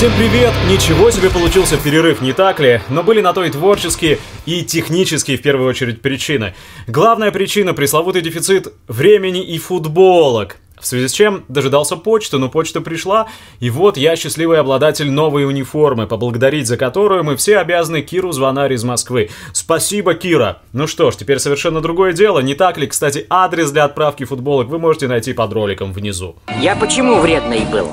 Всем привет! Ничего себе получился перерыв, не так ли? Но были на то и творческие, и технические, в первую очередь, причины. Главная причина – пресловутый дефицит времени и футболок. В связи с чем дожидался почты, но почта пришла, и вот я счастливый обладатель новой униформы, поблагодарить за которую мы все обязаны Киру Звонарь из Москвы. Спасибо, Кира! Ну что ж, теперь совершенно другое дело, не так ли? Кстати, адрес для отправки футболок вы можете найти под роликом внизу. Я почему вредный был?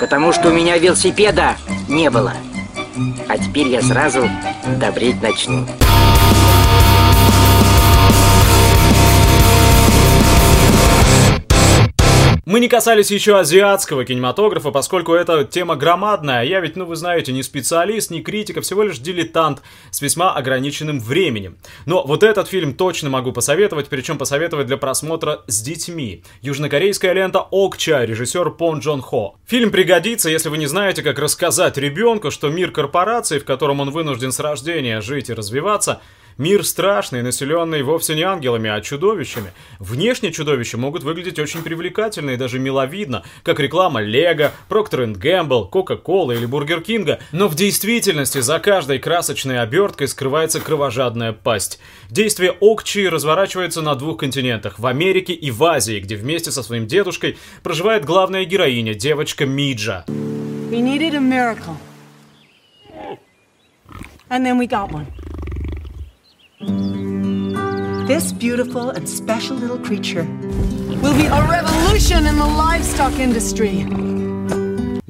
Потому что у меня велосипеда не было. А теперь я сразу добреть начну. Мы не касались еще азиатского кинематографа, поскольку эта тема громадная. Я ведь, ну вы знаете, не специалист, не критик, а всего лишь дилетант с весьма ограниченным временем. Но вот этот фильм точно могу посоветовать, причем посоветовать для просмотра с детьми. Южнокорейская лента «Окча», режиссер Пон Джон Хо. Фильм пригодится, если вы не знаете, как рассказать ребенку, что мир корпорации, в котором он вынужден с рождения жить и развиваться – Мир страшный, населенный вовсе не ангелами, а чудовищами. Внешне чудовища могут выглядеть очень привлекательно и даже миловидно, как реклама Лего, Procter Gamble, Coca-Cola или Burger King, но в действительности за каждой красочной оберткой скрывается кровожадная пасть. Действие Окчи разворачивается на двух континентах, в Америке и в Азии, где вместе со своим дедушкой проживает главная героиня, девочка Миджа. We needed a miracle. And then we got one. This beautiful and special little creature will be a revolution in the livestock industry.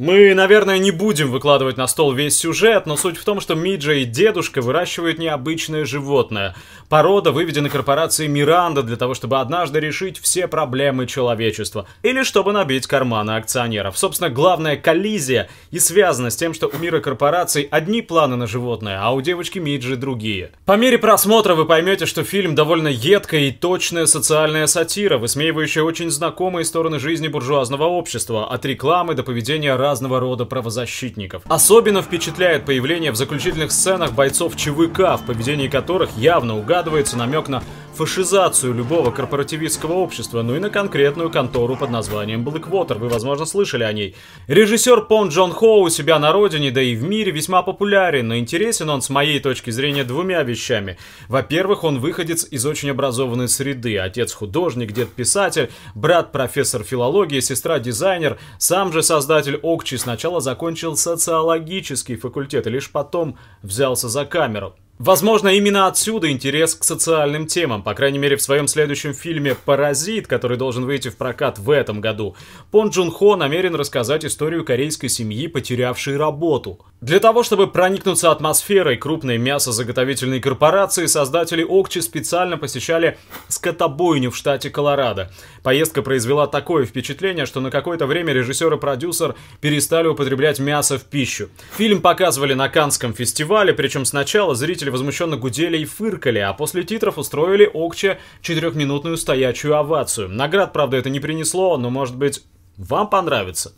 Мы, наверное, не будем выкладывать на стол весь сюжет, но суть в том, что Миджа и дедушка выращивают необычное животное. Порода выведена корпорацией Миранда для того, чтобы однажды решить все проблемы человечества. Или чтобы набить карманы акционеров. Собственно, главная коллизия и связана с тем, что у мира корпораций одни планы на животное, а у девочки Миджи другие. По мере просмотра вы поймете, что фильм довольно едкая и точная социальная сатира, высмеивающая очень знакомые стороны жизни буржуазного общества, от рекламы до поведения разного рода правозащитников. Особенно впечатляет появление в заключительных сценах бойцов ЧВК, в поведении которых явно угадывается намек на фашизацию любого корпоративистского общества, ну и на конкретную контору под названием Blackwater. Вы, возможно, слышали о ней. Режиссер Пон Джон Хо у себя на родине, да и в мире весьма популярен, но интересен он с моей точки зрения двумя вещами. Во-первых, он выходец из очень образованной среды. Отец художник, дед писатель, брат профессор филологии, сестра дизайнер. Сам же создатель Окчи сначала закончил социологический факультет и лишь потом взялся за камеру. Возможно, именно отсюда интерес к социальным темам. По крайней мере, в своем следующем фильме «Паразит», который должен выйти в прокат в этом году, Пон Джун Хо намерен рассказать историю корейской семьи, потерявшей работу. Для того, чтобы проникнуться атмосферой крупной мясозаготовительной корпорации, создатели Окчи специально посещали скотобойню в штате Колорадо. Поездка произвела такое впечатление, что на какое-то время режиссер и продюсер перестали употреблять мясо в пищу. Фильм показывали на Канском фестивале, причем сначала зрители возмущенно гудели и фыркали, а после титров устроили Окче четырехминутную стоячую овацию. Наград, правда, это не принесло, но, может быть, вам понравится.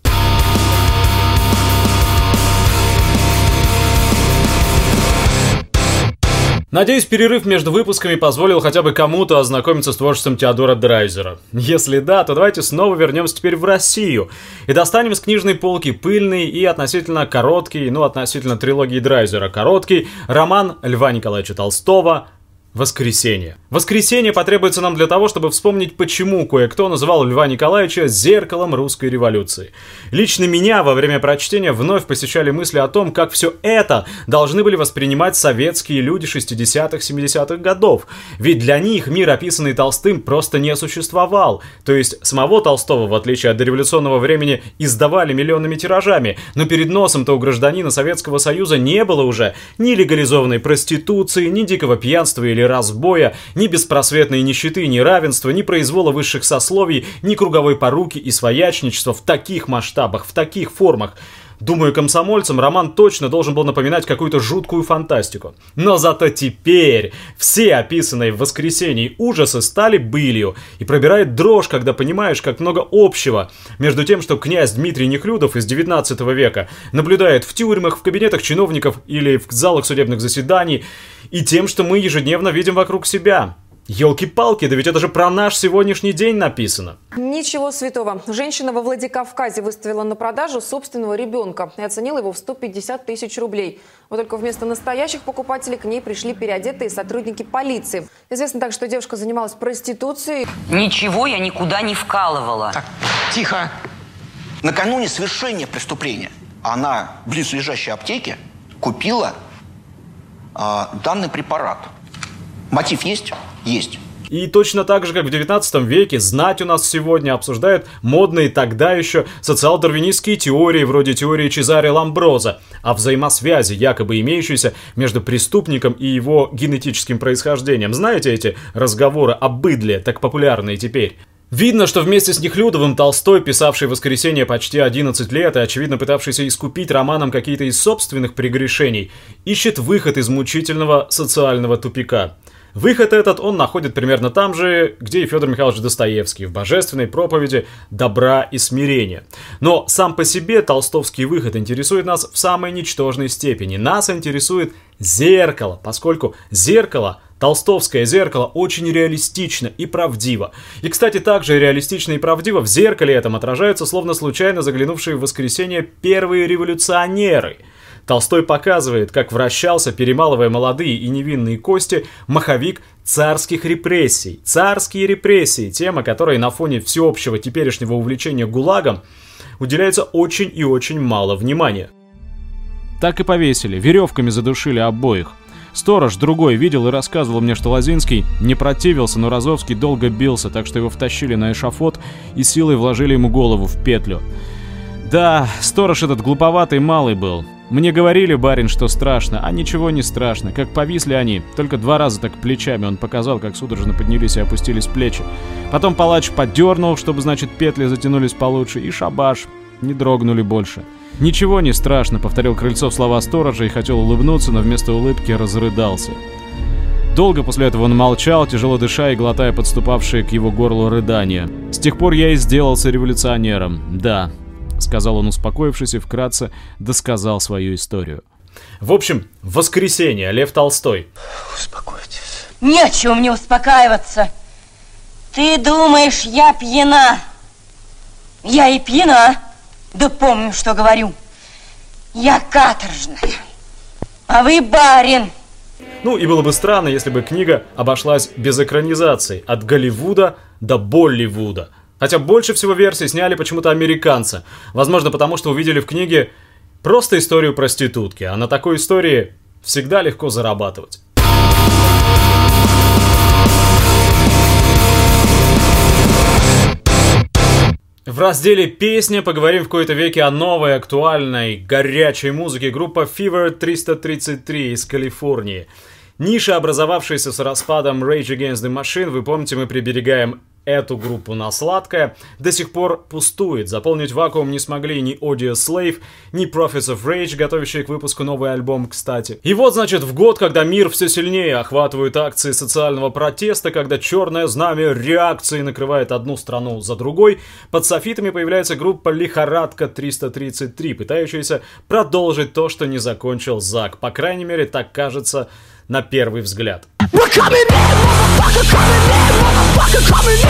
Надеюсь, перерыв между выпусками позволил хотя бы кому-то ознакомиться с творчеством Теодора Драйзера. Если да, то давайте снова вернемся теперь в Россию и достанем с книжной полки пыльный и относительно короткий, ну, относительно трилогии Драйзера короткий, роман Льва Николаевича Толстого Воскресенье. Воскресенье потребуется нам для того, чтобы вспомнить, почему кое-кто называл Льва Николаевича зеркалом русской революции. Лично меня во время прочтения вновь посещали мысли о том, как все это должны были воспринимать советские люди 60-х, 70-х годов. Ведь для них мир, описанный Толстым, просто не существовал. То есть самого Толстого, в отличие от дореволюционного времени, издавали миллионными тиражами, но перед носом-то у гражданина Советского Союза не было уже ни легализованной проституции, ни дикого пьянства или разбоя, ни беспросветной нищеты, ни равенства, ни произвола высших сословий, ни круговой поруки и своячничества в таких масштабах, в таких формах. Думаю, комсомольцам роман точно должен был напоминать какую-то жуткую фантастику. Но зато теперь все описанные в «Воскресенье» ужасы стали былью, и пробирает дрожь, когда понимаешь, как много общего между тем, что князь Дмитрий Нехлюдов из 19 века наблюдает в тюрьмах, в кабинетах чиновников или в залах судебных заседаний, и тем, что мы ежедневно видим вокруг себя. Елки-палки, да ведь это же про наш сегодняшний день написано. Ничего святого. Женщина во Владикавказе выставила на продажу собственного ребенка и оценила его в 150 тысяч рублей. Вот только вместо настоящих покупателей к ней пришли переодетые сотрудники полиции. Известно так, что девушка занималась проституцией. Ничего я никуда не вкалывала. Так, тихо. Накануне совершения преступления она в близлежащей аптеке купила а, данный препарат. Мотив есть? Есть. И точно так же, как в 19 веке, знать у нас сегодня обсуждает модные тогда еще социал-дарвинистские теории, вроде теории Чезаре Ламброза, о взаимосвязи, якобы имеющейся между преступником и его генетическим происхождением. Знаете эти разговоры о быдле, так популярные теперь? Видно, что вместе с Нехлюдовым Толстой, писавший «Воскресенье» почти 11 лет и, очевидно, пытавшийся искупить романом какие-то из собственных прегрешений, ищет выход из мучительного социального тупика. Выход этот он находит примерно там же, где и Федор Михайлович Достоевский, в божественной проповеди «Добра и смирения». Но сам по себе толстовский выход интересует нас в самой ничтожной степени. Нас интересует зеркало, поскольку зеркало Толстовское зеркало очень реалистично и правдиво. И, кстати, также реалистично и правдиво в зеркале этом отражаются словно случайно заглянувшие в воскресенье первые революционеры – Толстой показывает, как вращался, перемалывая молодые и невинные кости, маховик царских репрессий. Царские репрессии, тема, которой на фоне всеобщего теперешнего увлечения ГУЛАГом уделяется очень и очень мало внимания. Так и повесили, веревками задушили обоих. Сторож другой видел и рассказывал мне, что Лозинский не противился, но Розовский долго бился, так что его втащили на эшафот и силой вложили ему голову в петлю. Да, сторож этот глуповатый малый был. Мне говорили, барин, что страшно, а ничего не страшно. Как повисли они, только два раза так плечами он показал, как судорожно поднялись и опустились плечи. Потом палач поддернул, чтобы, значит, петли затянулись получше, и шабаш. Не дрогнули больше. «Ничего не страшно», — повторил Крыльцов слова сторожа и хотел улыбнуться, но вместо улыбки разрыдался. Долго после этого он молчал, тяжело дыша и глотая подступавшие к его горлу рыдания. С тех пор я и сделался революционером. Да, сказал он, успокоившись и вкратце досказал свою историю. В общем, воскресенье, Лев Толстой. Успокойтесь. Не о чем мне успокаиваться. Ты думаешь, я пьяна? Я и пьяна. Да помню, что говорю. Я каторжная. А вы барин. Ну и было бы странно, если бы книга обошлась без экранизации от Голливуда до Болливуда – Хотя больше всего версий сняли почему-то американцы. Возможно, потому что увидели в книге просто историю проститутки, а на такой истории всегда легко зарабатывать. В разделе «Песня» поговорим в кои-то веке о новой, актуальной, горячей музыке группа Fever 333 из Калифорнии. Ниша, образовавшаяся с распадом Rage Against the Machine, вы помните, мы приберегаем Эту группу на сладкое до сих пор пустует. Заполнить вакуум не смогли ни Audio Slave, ни Prophets of Rage, готовящие к выпуску новый альбом, кстати. И вот, значит, в год, когда мир все сильнее охватывают акции социального протеста, когда черное знамя реакции накрывает одну страну за другой, под софитами появляется группа «Лихорадка 333», пытающаяся продолжить то, что не закончил Зак. По крайней мере, так кажется на первый взгляд. We're coming in, motherfucker coming in,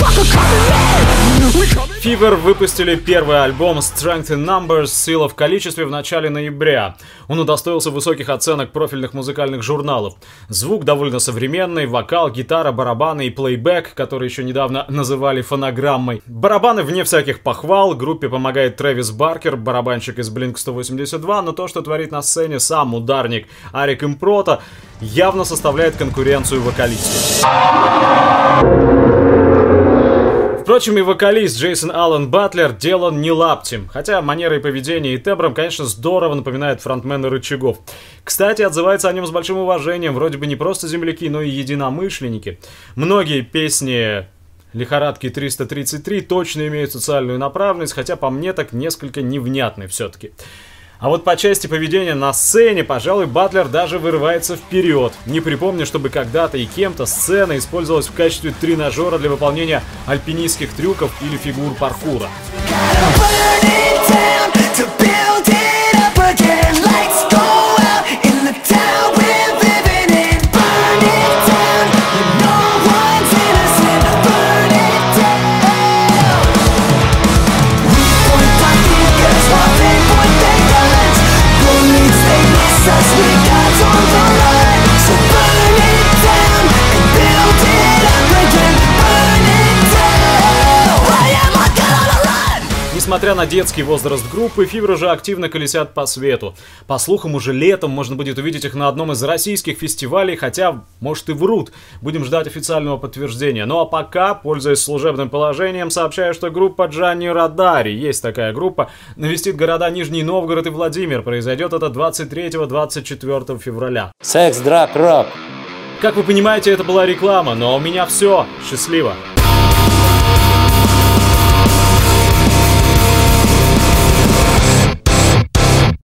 motherfucker coming in. Fever выпустили первый альбом Strength in Numbers, сила в количестве в начале ноября. Он удостоился высоких оценок профильных музыкальных журналов. Звук довольно современный, вокал, гитара, барабаны и плейбэк, который еще недавно называли фонограммой. Барабаны вне всяких похвал, группе помогает Трэвис Баркер, барабанщик из Blink-182, но то, что творит на сцене сам ударник Арик Импрота, явно составляет конкуренцию вокалисту. Впрочем, и вокалист Джейсон Аллен Батлер делан не лаптем, хотя манерой поведения и тембром, конечно, здорово напоминает фронтмена Рычагов. Кстати, отзывается о нем с большим уважением, вроде бы не просто земляки, но и единомышленники. Многие песни Лихорадки 333 точно имеют социальную направленность, хотя по мне так несколько невнятны все-таки. А вот по части поведения на сцене, пожалуй, Батлер даже вырывается вперед. Не припомню, чтобы когда-то и кем-то сцена использовалась в качестве тренажера для выполнения альпинистских трюков или фигур паркура. Несмотря на детский возраст группы, Фивер уже активно колесят по свету. По слухам, уже летом можно будет увидеть их на одном из российских фестивалей, хотя, может и врут. Будем ждать официального подтверждения. Ну а пока, пользуясь служебным положением, сообщаю, что группа Джанни Радари, есть такая группа, навестит города Нижний Новгород и Владимир. Произойдет это 23-24 февраля. Секс, драк, рок. Как вы понимаете, это была реклама, но у меня все. Счастливо.